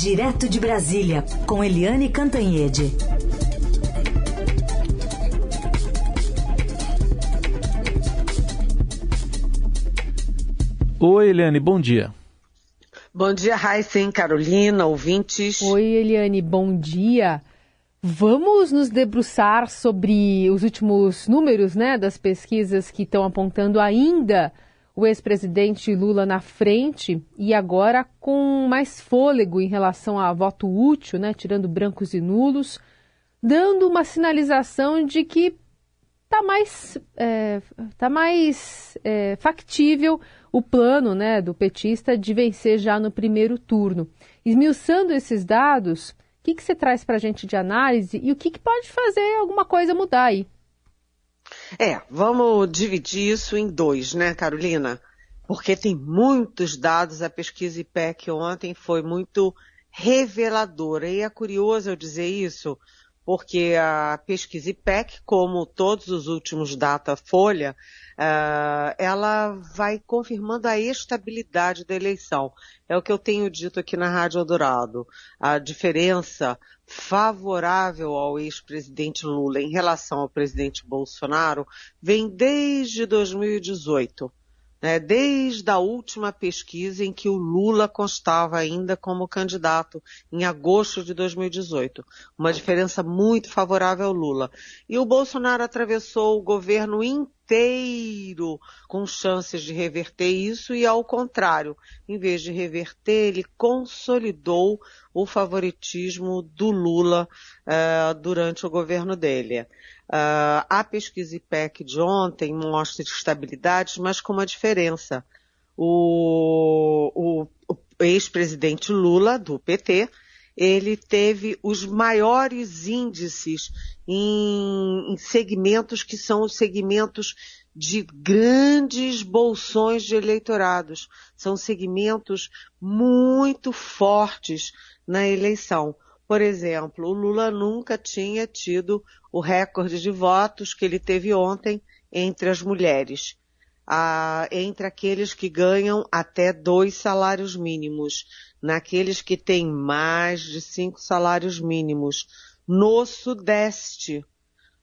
Direto de Brasília, com Eliane Cantanhede. Oi, Eliane, bom dia. Bom dia, Raíssen, Carolina, ouvintes. Oi, Eliane, bom dia. Vamos nos debruçar sobre os últimos números né, das pesquisas que estão apontando ainda o ex-presidente Lula na frente e agora com mais fôlego em relação a voto útil, né, tirando brancos e nulos, dando uma sinalização de que está mais, é, tá mais é, factível o plano né, do petista de vencer já no primeiro turno. Esmiuçando esses dados, que, que você traz para a gente de análise e o que, que pode fazer alguma coisa mudar aí? É, vamos dividir isso em dois, né, Carolina? Porque tem muitos dados, a pesquisa IPEC ontem foi muito reveladora. E é curioso eu dizer isso, porque a pesquisa IPEC, como todos os últimos data Folha, uh, ela vai confirmando a estabilidade da eleição. É o que eu tenho dito aqui na Rádio Eldorado. A diferença favorável ao ex-presidente Lula em relação ao presidente Bolsonaro vem desde 2018 né, desde a última pesquisa em que o Lula constava ainda como candidato em agosto de 2018. Uma diferença muito favorável ao Lula. E o Bolsonaro atravessou o governo inteiro com chances de reverter isso e ao contrário, em vez de reverter, ele consolidou o favoritismo do Lula uh, durante o governo dele. Uh, a pesquisa IPEC de ontem mostra estabilidade, mas com uma diferença. O, o, o ex-presidente Lula, do PT, ele teve os maiores índices em, em, segmentos que são os segmentos de grandes bolsões de eleitorados. São segmentos muito fortes na eleição. Por exemplo, o Lula nunca tinha tido o recorde de votos que ele teve ontem entre as mulheres, ah, entre aqueles que ganham até dois salários mínimos, naqueles que têm mais de cinco salários mínimos, no Sudeste,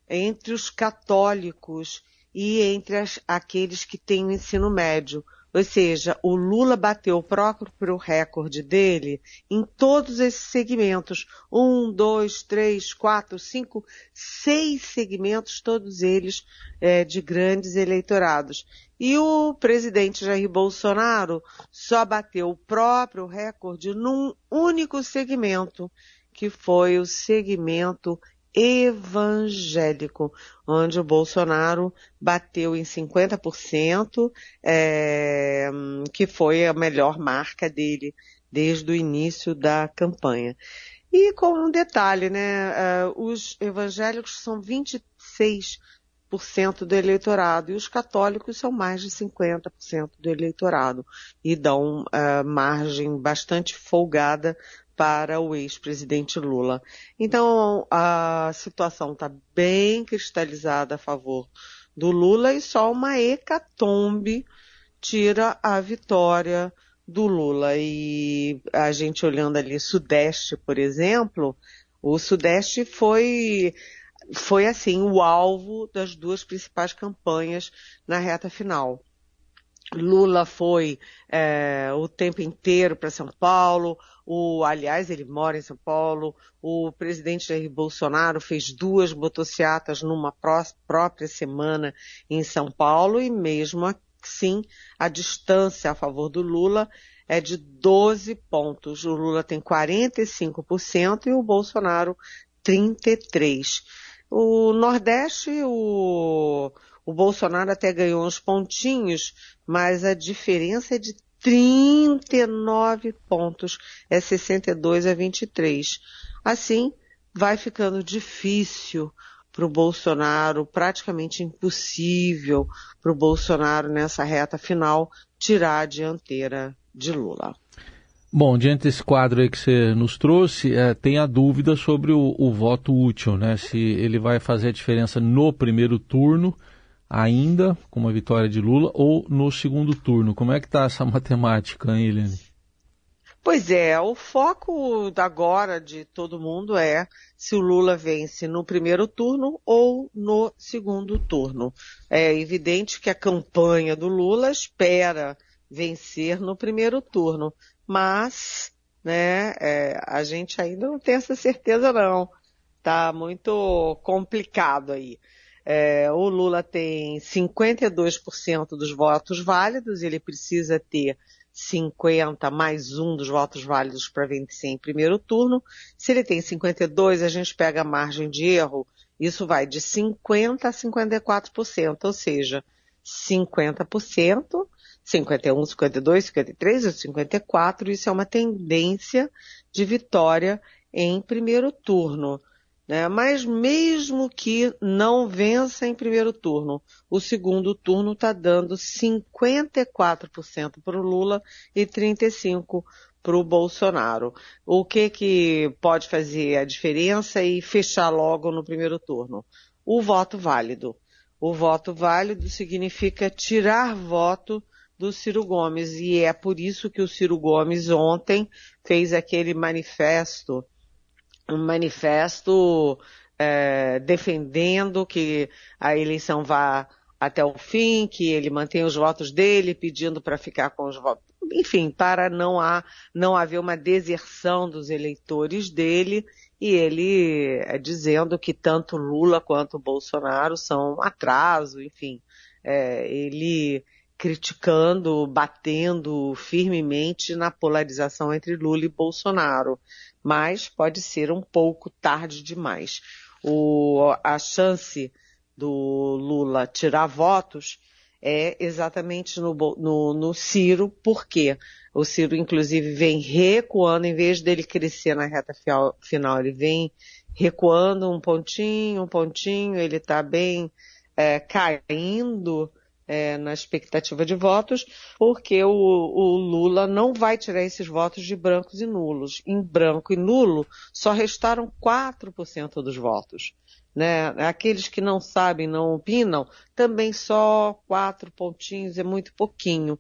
entre os católicos e entre as, aqueles que têm o ensino médio. Ou seja, o Lula bateu o próprio recorde dele em todos esses segmentos. Um, dois, três, quatro, cinco, seis segmentos, todos eles é, de grandes eleitorados. E o presidente Jair Bolsonaro só bateu o próprio recorde num único segmento, que foi o segmento evangélico, onde o Bolsonaro bateu em 50%, é, que foi a melhor marca dele desde o início da campanha. E com um detalhe, né, uh, os evangélicos são 26% do eleitorado e os católicos são mais de 50% do eleitorado e dão uh, margem bastante folgada para o ex-presidente Lula. Então, a situação está bem cristalizada a favor do Lula e só uma hecatombe tira a vitória do Lula. E a gente olhando ali Sudeste, por exemplo, o Sudeste foi foi assim o alvo das duas principais campanhas na reta final. Lula foi é, o tempo inteiro para São Paulo, o, aliás, ele mora em São Paulo, o presidente Jair Bolsonaro fez duas motocicletas numa pró própria semana em São Paulo e mesmo assim a distância a favor do Lula é de 12 pontos. O Lula tem 45% e o Bolsonaro 33%. O Nordeste, o, o Bolsonaro até ganhou uns pontinhos, mas a diferença é de 39 pontos, é 62 a 23. Assim, vai ficando difícil para o Bolsonaro, praticamente impossível para o Bolsonaro nessa reta final tirar a dianteira de Lula. Bom, diante desse quadro aí que você nos trouxe, é, tem a dúvida sobre o, o voto útil, né? Se ele vai fazer a diferença no primeiro turno ainda com uma vitória de Lula ou no segundo turno? Como é que está essa matemática, hein, Helene? Pois é, o foco agora de todo mundo é se o Lula vence no primeiro turno ou no segundo turno. É evidente que a campanha do Lula espera vencer no primeiro turno, mas né, é, a gente ainda não tem essa certeza não. Tá muito complicado aí. É, o Lula tem 52% dos votos válidos, ele precisa ter 50 mais um dos votos válidos para vencer em primeiro turno. Se ele tem 52, a gente pega a margem de erro, isso vai de 50 a 54%, ou seja, 50%, 51, 52, 53 ou 54, isso é uma tendência de vitória em primeiro turno. Né? Mas mesmo que não vença em primeiro turno, o segundo turno está dando 54% para o Lula e 35% para o Bolsonaro. O que, que pode fazer a diferença e fechar logo no primeiro turno? O voto válido. O voto válido significa tirar voto do Ciro Gomes e é por isso que o Ciro Gomes ontem fez aquele manifesto um manifesto é, defendendo que a eleição vá até o fim, que ele mantenha os votos dele, pedindo para ficar com os votos, enfim, para não, há, não haver uma deserção dos eleitores dele, e ele é, dizendo que tanto Lula quanto Bolsonaro são atraso, enfim, é, ele criticando, batendo firmemente na polarização entre Lula e Bolsonaro mas pode ser um pouco tarde demais. O, a chance do Lula tirar votos é exatamente no, no, no Ciro, porque o Ciro, inclusive, vem recuando, em vez dele crescer na reta final, ele vem recuando um pontinho, um pontinho, ele está bem é, caindo é, na expectativa de votos, porque o, o, Lula não vai tirar esses votos de brancos e nulos. Em branco e nulo, só restaram 4% dos votos. Né? Aqueles que não sabem, não opinam, também só quatro pontinhos, é muito pouquinho.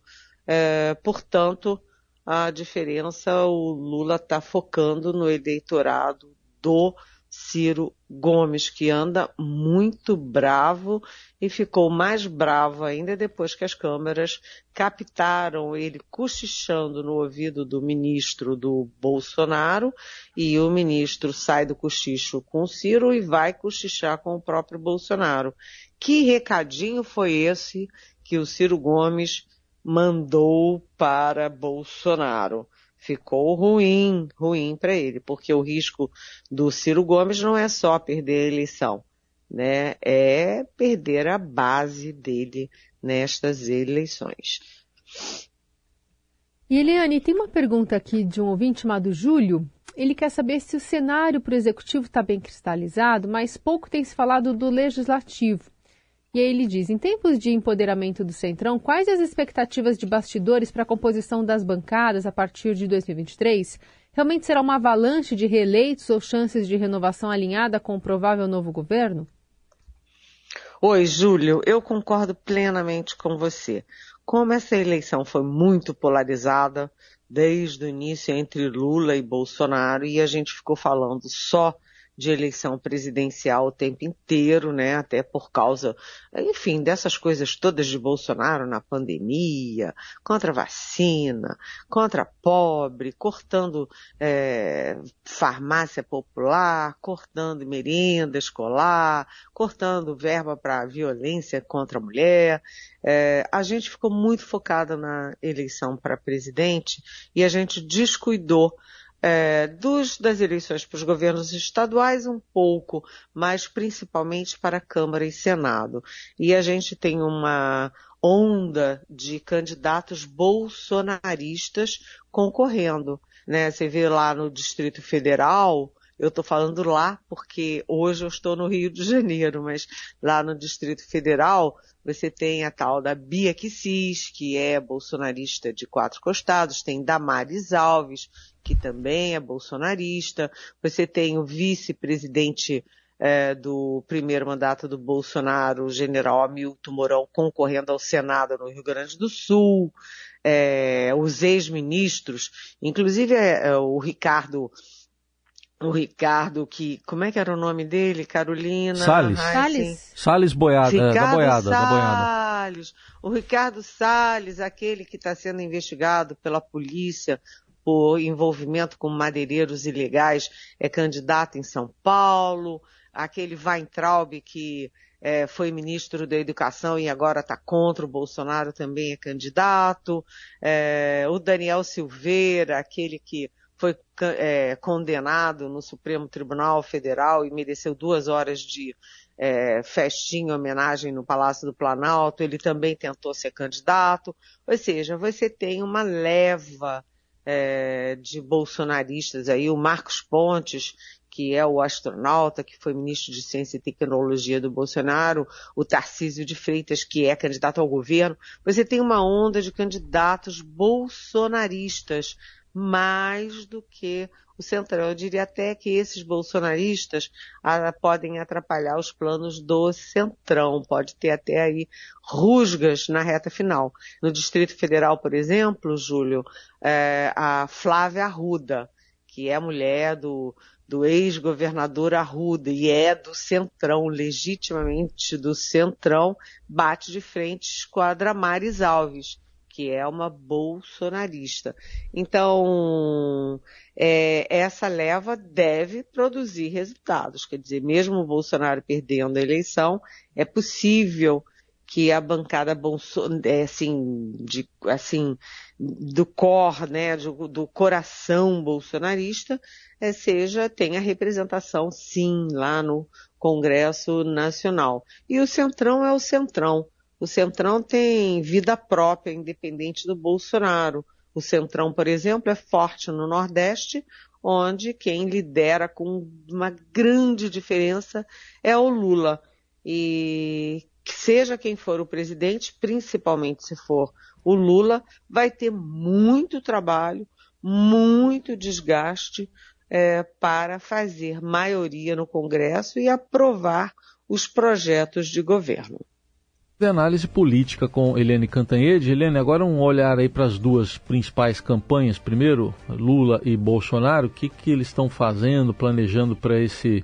É, portanto, a diferença, o Lula está focando no eleitorado do Ciro Gomes, que anda muito bravo e ficou mais bravo ainda depois que as câmeras captaram ele cochichando no ouvido do ministro do Bolsonaro e o ministro sai do cochicho com Ciro e vai cochichar com o próprio Bolsonaro. Que recadinho foi esse que o Ciro Gomes mandou para Bolsonaro? Ficou ruim, ruim para ele, porque o risco do Ciro Gomes não é só perder a eleição, né? É perder a base dele nestas eleições. E Eliane, tem uma pergunta aqui de um ouvinte chamado Júlio. Ele quer saber se o cenário para o executivo está bem cristalizado, mas pouco tem se falado do legislativo. E aí ele diz: em tempos de empoderamento do Centrão, quais as expectativas de bastidores para a composição das bancadas a partir de 2023? Realmente será uma avalanche de reeleitos ou chances de renovação alinhada com o provável novo governo? Oi, Júlio, eu concordo plenamente com você. Como essa eleição foi muito polarizada desde o início entre Lula e Bolsonaro e a gente ficou falando só de eleição presidencial o tempo inteiro, né? Até por causa, enfim, dessas coisas todas de Bolsonaro na pandemia, contra vacina, contra pobre, cortando é, farmácia popular, cortando merenda escolar, cortando verba para violência contra a mulher. É, a gente ficou muito focada na eleição para presidente e a gente descuidou é, dos, das eleições para os governos estaduais um pouco, mas principalmente para Câmara e Senado. E a gente tem uma onda de candidatos bolsonaristas concorrendo. Né? Você vê lá no Distrito Federal, eu estou falando lá porque hoje eu estou no Rio de Janeiro, mas lá no Distrito Federal você tem a tal da Bia Kicis, que é bolsonarista de quatro costados, tem Damares Alves, que também é bolsonarista. Você tem o vice-presidente é, do primeiro mandato do Bolsonaro, o general Hamilton Mourão concorrendo ao Senado no Rio Grande do Sul, é, os ex-ministros, inclusive é, é o Ricardo o Ricardo, que, como é que era o nome dele? Carolina? Salles. Salles. Salles Boiada, Ricardo da Boiada, da Boiada. Salles. O Ricardo Salles, aquele que está sendo investigado pela polícia por envolvimento com madeireiros ilegais, é candidato em São Paulo. Aquele Weintraub que é, foi ministro da Educação e agora está contra o Bolsonaro, também é candidato. É, o Daniel Silveira, aquele que foi é, condenado no Supremo Tribunal Federal e mereceu duas horas de é, festinha, homenagem no Palácio do Planalto. Ele também tentou ser candidato. Ou seja, você tem uma leva é, de bolsonaristas aí, o Marcos Pontes, que é o astronauta, que foi ministro de Ciência e Tecnologia do Bolsonaro, o Tarcísio de Freitas, que é candidato ao governo. Você tem uma onda de candidatos bolsonaristas mais do que o Centrão. Eu diria até que esses bolsonaristas ah, podem atrapalhar os planos do Centrão. Pode ter até aí rusgas na reta final. No Distrito Federal, por exemplo, Júlio, é, a Flávia Arruda, que é mulher do, do ex-governador Arruda e é do Centrão, legitimamente do Centrão, bate de frente com a Dramares Alves que é uma bolsonarista. Então, é, essa leva deve produzir resultados. Quer dizer, mesmo o Bolsonaro perdendo a eleição, é possível que a bancada Bolsonaro, é, assim, de, assim, do cor, né, do, do coração bolsonarista, é, seja, tenha representação, sim, lá no Congresso Nacional. E o Centrão é o Centrão. O Centrão tem vida própria, independente do Bolsonaro. O Centrão, por exemplo, é forte no Nordeste, onde quem lidera com uma grande diferença é o Lula. E seja quem for o presidente, principalmente se for o Lula, vai ter muito trabalho, muito desgaste é, para fazer maioria no Congresso e aprovar os projetos de governo de análise política com Helene Cantanhede. Helene, agora um olhar aí para as duas principais campanhas. Primeiro, Lula e Bolsonaro. O que, que eles estão fazendo, planejando para esse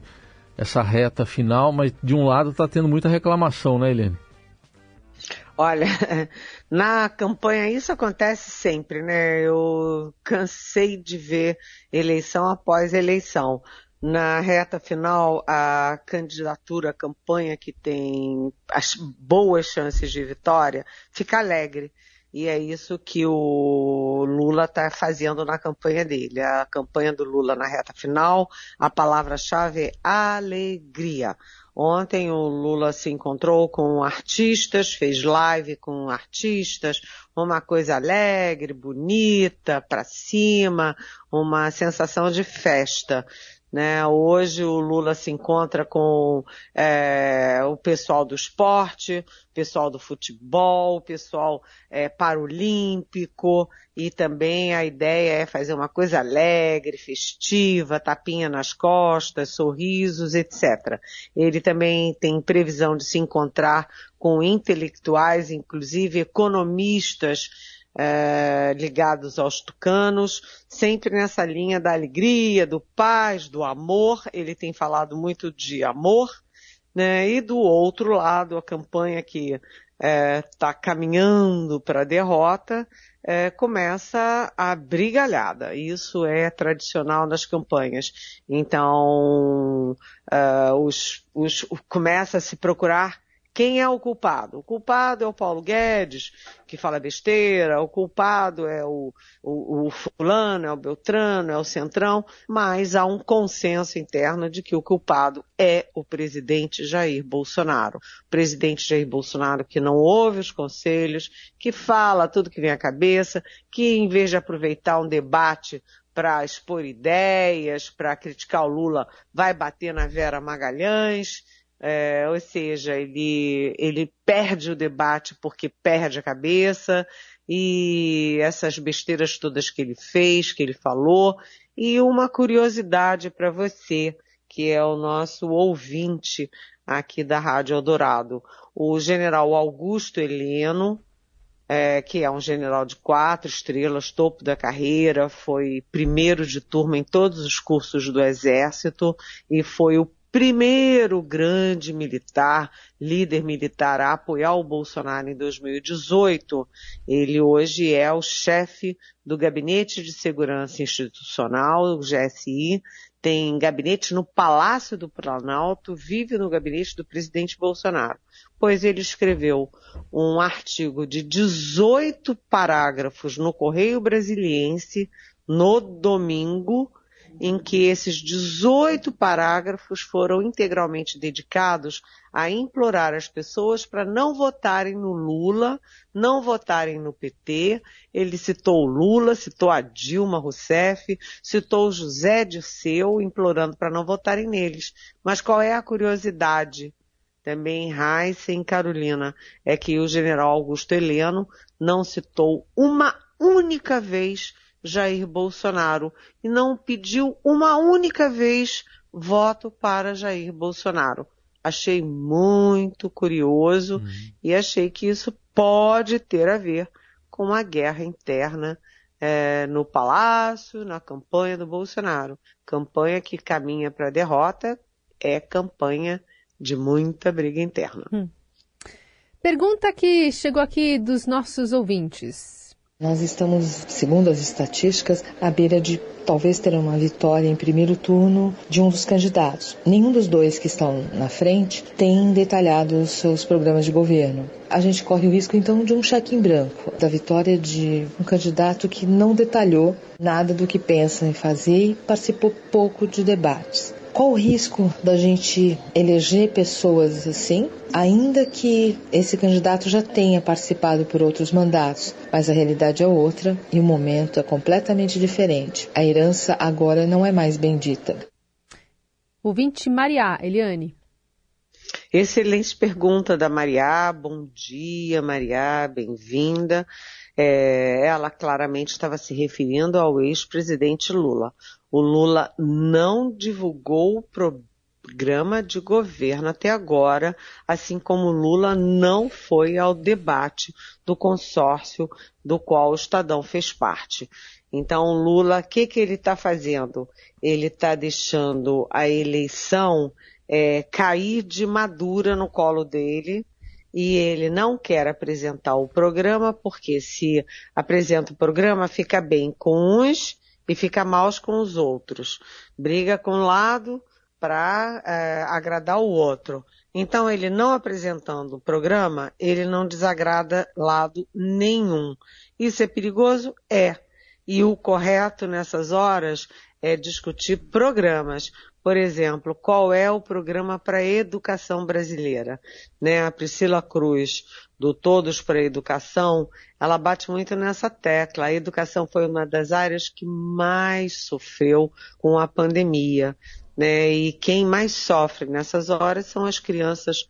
essa reta final? Mas de um lado está tendo muita reclamação, né, Helene? Olha, na campanha isso acontece sempre, né? Eu cansei de ver eleição após eleição na reta final, a candidatura, a campanha que tem as boas chances de vitória, fica alegre. E é isso que o Lula está fazendo na campanha dele. A campanha do Lula na reta final, a palavra-chave é alegria. Ontem o Lula se encontrou com artistas, fez live com artistas, uma coisa alegre, bonita, para cima, uma sensação de festa. Né? Hoje o Lula se encontra com é, o pessoal do esporte, pessoal do futebol, pessoal é, paralímpico e também a ideia é fazer uma coisa alegre, festiva, tapinha nas costas, sorrisos, etc. Ele também tem previsão de se encontrar com intelectuais, inclusive economistas, é, ligados aos tucanos, sempre nessa linha da alegria, do paz, do amor. Ele tem falado muito de amor, né? E do outro lado, a campanha que está é, tá caminhando para a derrota, é, começa a brigalhada. Isso é tradicional nas campanhas. Então, uh, os, os, começa a se procurar quem é o culpado? O culpado é o Paulo Guedes, que fala besteira, o culpado é o, o, o, fulano, é o Beltrano, é o Centrão, mas há um consenso interno de que o culpado é o presidente Jair Bolsonaro. O presidente Jair Bolsonaro que não ouve os conselhos, que fala tudo que vem à cabeça, que em vez de aproveitar um debate para expor ideias, para criticar o Lula, vai bater na Vera Magalhães, é, ou seja, ele, ele perde o debate porque perde a cabeça e essas besteiras todas que ele fez, que ele falou. E uma curiosidade para você que é o nosso ouvinte aqui da Rádio Eldorado. O general Augusto Heleno, é, que é um general de quatro estrelas, topo da carreira, foi primeiro de turma em todos os cursos do Exército e foi o primeiro grande militar, líder militar a apoiar o Bolsonaro em 2018. Ele hoje é o chefe do Gabinete de Segurança Institucional, o GSI, tem gabinete no Palácio do Planalto, vive no gabinete do presidente Bolsonaro, pois ele escreveu um artigo de 18 parágrafos no Correio Brasiliense no domingo, em que esses 18 parágrafos foram integralmente dedicados a implorar as pessoas para não votarem no Lula, não votarem no PT. Ele citou o Lula, citou a Dilma Rousseff, citou o José Dirceu, implorando para não votarem neles. Mas qual é a curiosidade? Também em Carolina, é que o general Augusto Heleno não citou uma única vez Jair Bolsonaro e não pediu uma única vez voto para Jair Bolsonaro. Achei muito curioso uhum. e achei que isso pode ter a ver com a guerra interna é, no palácio, na campanha do Bolsonaro. Campanha que caminha para a derrota é campanha de muita briga interna. Hum. Pergunta que chegou aqui dos nossos ouvintes. Nós estamos, segundo as estatísticas, à beira de talvez ter uma vitória em primeiro turno de um dos candidatos. Nenhum dos dois que estão na frente tem detalhado os seus programas de governo. A gente corre o risco então de um cheque em branco, da vitória de um candidato que não detalhou nada do que pensa em fazer e participou pouco de debates. Qual o risco da gente eleger pessoas assim, ainda que esse candidato já tenha participado por outros mandatos, mas a realidade é outra e o momento é completamente diferente. A herança agora não é mais bendita. Ouvinte Maria, Eliane. Excelente pergunta da Maria. Bom dia, Maria, bem-vinda. É, ela claramente estava se referindo ao ex-presidente Lula. O Lula não divulgou o programa de governo até agora, assim como Lula não foi ao debate do consórcio do qual o Estadão fez parte. Então, Lula, o que, que ele está fazendo? Ele está deixando a eleição é, cair de madura no colo dele, e ele não quer apresentar o programa, porque se apresenta o programa, fica bem com uns e fica mal com os outros. Briga com um lado para é, agradar o outro. Então, ele não apresentando o programa, ele não desagrada lado nenhum. Isso é perigoso? É. E o correto nessas horas é discutir programas. Por exemplo, qual é o programa para a educação brasileira? Né? A Priscila Cruz, do Todos para a Educação, ela bate muito nessa tecla. A educação foi uma das áreas que mais sofreu com a pandemia. Né? E quem mais sofre nessas horas são as crianças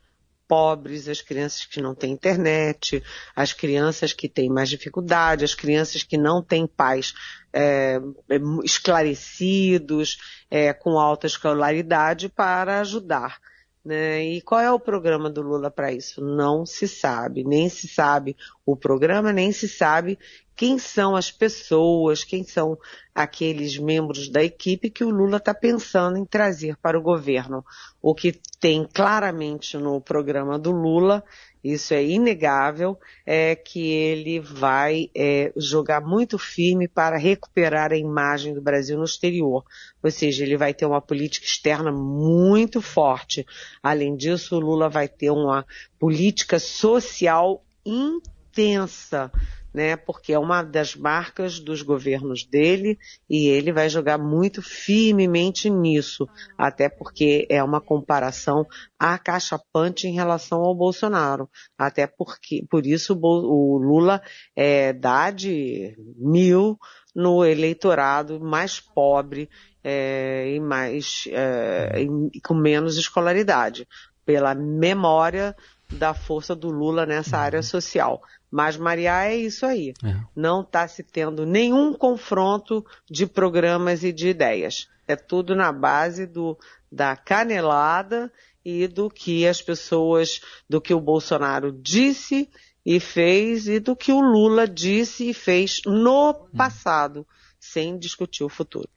pobres, as crianças que não têm internet, as crianças que têm mais dificuldade, as crianças que não têm pais é, é, esclarecidos, é, com alta escolaridade para ajudar. Né? E qual é o programa do Lula para isso? Não se sabe, nem se sabe o programa, nem se sabe quem são as pessoas, quem são aqueles membros da equipe que o Lula está pensando em trazer para o governo. O que tem claramente no programa do Lula, isso é inegável, é que ele vai é, jogar muito firme para recuperar a imagem do Brasil no exterior. Ou seja, ele vai ter uma política externa muito forte. Além disso, o Lula vai ter uma política social intensa né? Porque é uma das marcas dos governos dele e ele vai jogar muito firmemente nisso, até porque é uma comparação acachapante em relação ao Bolsonaro, até porque por isso o Lula é, dá de mil no eleitorado mais pobre é, e mais é, e com menos escolaridade, pela memória da força do Lula nessa área social. Mas Maria é isso aí. É. Não está se tendo nenhum confronto de programas e de ideias. É tudo na base do, da canelada e do que as pessoas, do que o Bolsonaro disse e fez e do que o Lula disse e fez no passado, sem discutir o futuro.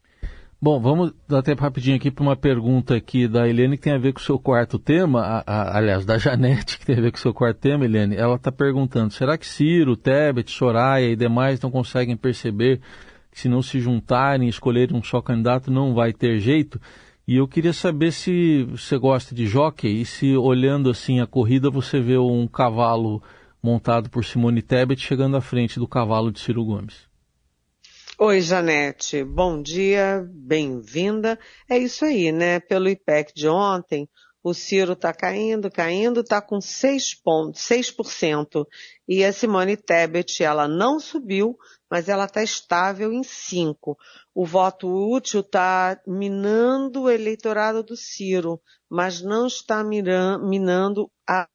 Bom, vamos dar tempo rapidinho aqui para uma pergunta aqui da Helene que tem a ver com o seu quarto tema, a, a, aliás, da Janete, que tem a ver com o seu quarto tema, Helene. Ela está perguntando, será que Ciro, Tebet, Soraya e demais não conseguem perceber que se não se juntarem e escolherem um só candidato não vai ter jeito? E eu queria saber se você gosta de jockey e se olhando assim a corrida você vê um cavalo montado por Simone Tebet chegando à frente do cavalo de Ciro Gomes. Oi, Janete. Bom dia, bem-vinda. É isso aí, né? Pelo IPEC de ontem, o Ciro está caindo, caindo, está com 6 pontos, 6%. E a Simone Tebet, ela não subiu, mas ela está estável em 5%. O voto útil está minando o eleitorado do Ciro, mas não está minando a,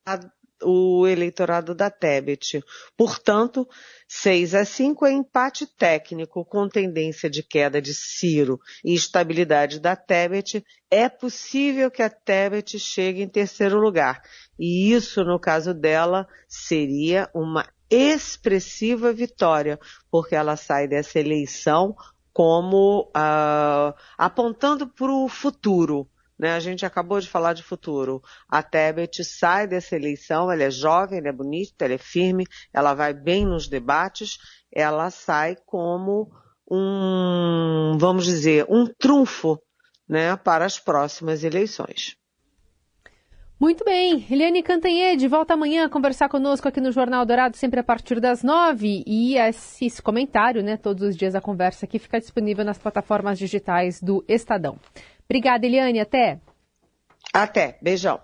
o eleitorado da Tebet. Portanto, 6 a 5 é empate técnico com tendência de queda de Ciro e estabilidade da Tebet. É possível que a Tebet chegue em terceiro lugar. E isso, no caso dela, seria uma expressiva vitória, porque ela sai dessa eleição como uh, apontando para o futuro né? A gente acabou de falar de futuro. A Tebet sai dessa eleição, ela é jovem, ela é bonita, ela é firme, ela vai bem nos debates, ela sai como um, vamos dizer, um trunfo né, para as próximas eleições. Muito bem. Eliane Cantanhede volta amanhã a conversar conosco aqui no Jornal Dourado, sempre a partir das nove. E esse, esse comentário, né, todos os dias a conversa aqui, fica disponível nas plataformas digitais do Estadão. Obrigada, Eliane. Até. Até. Beijão.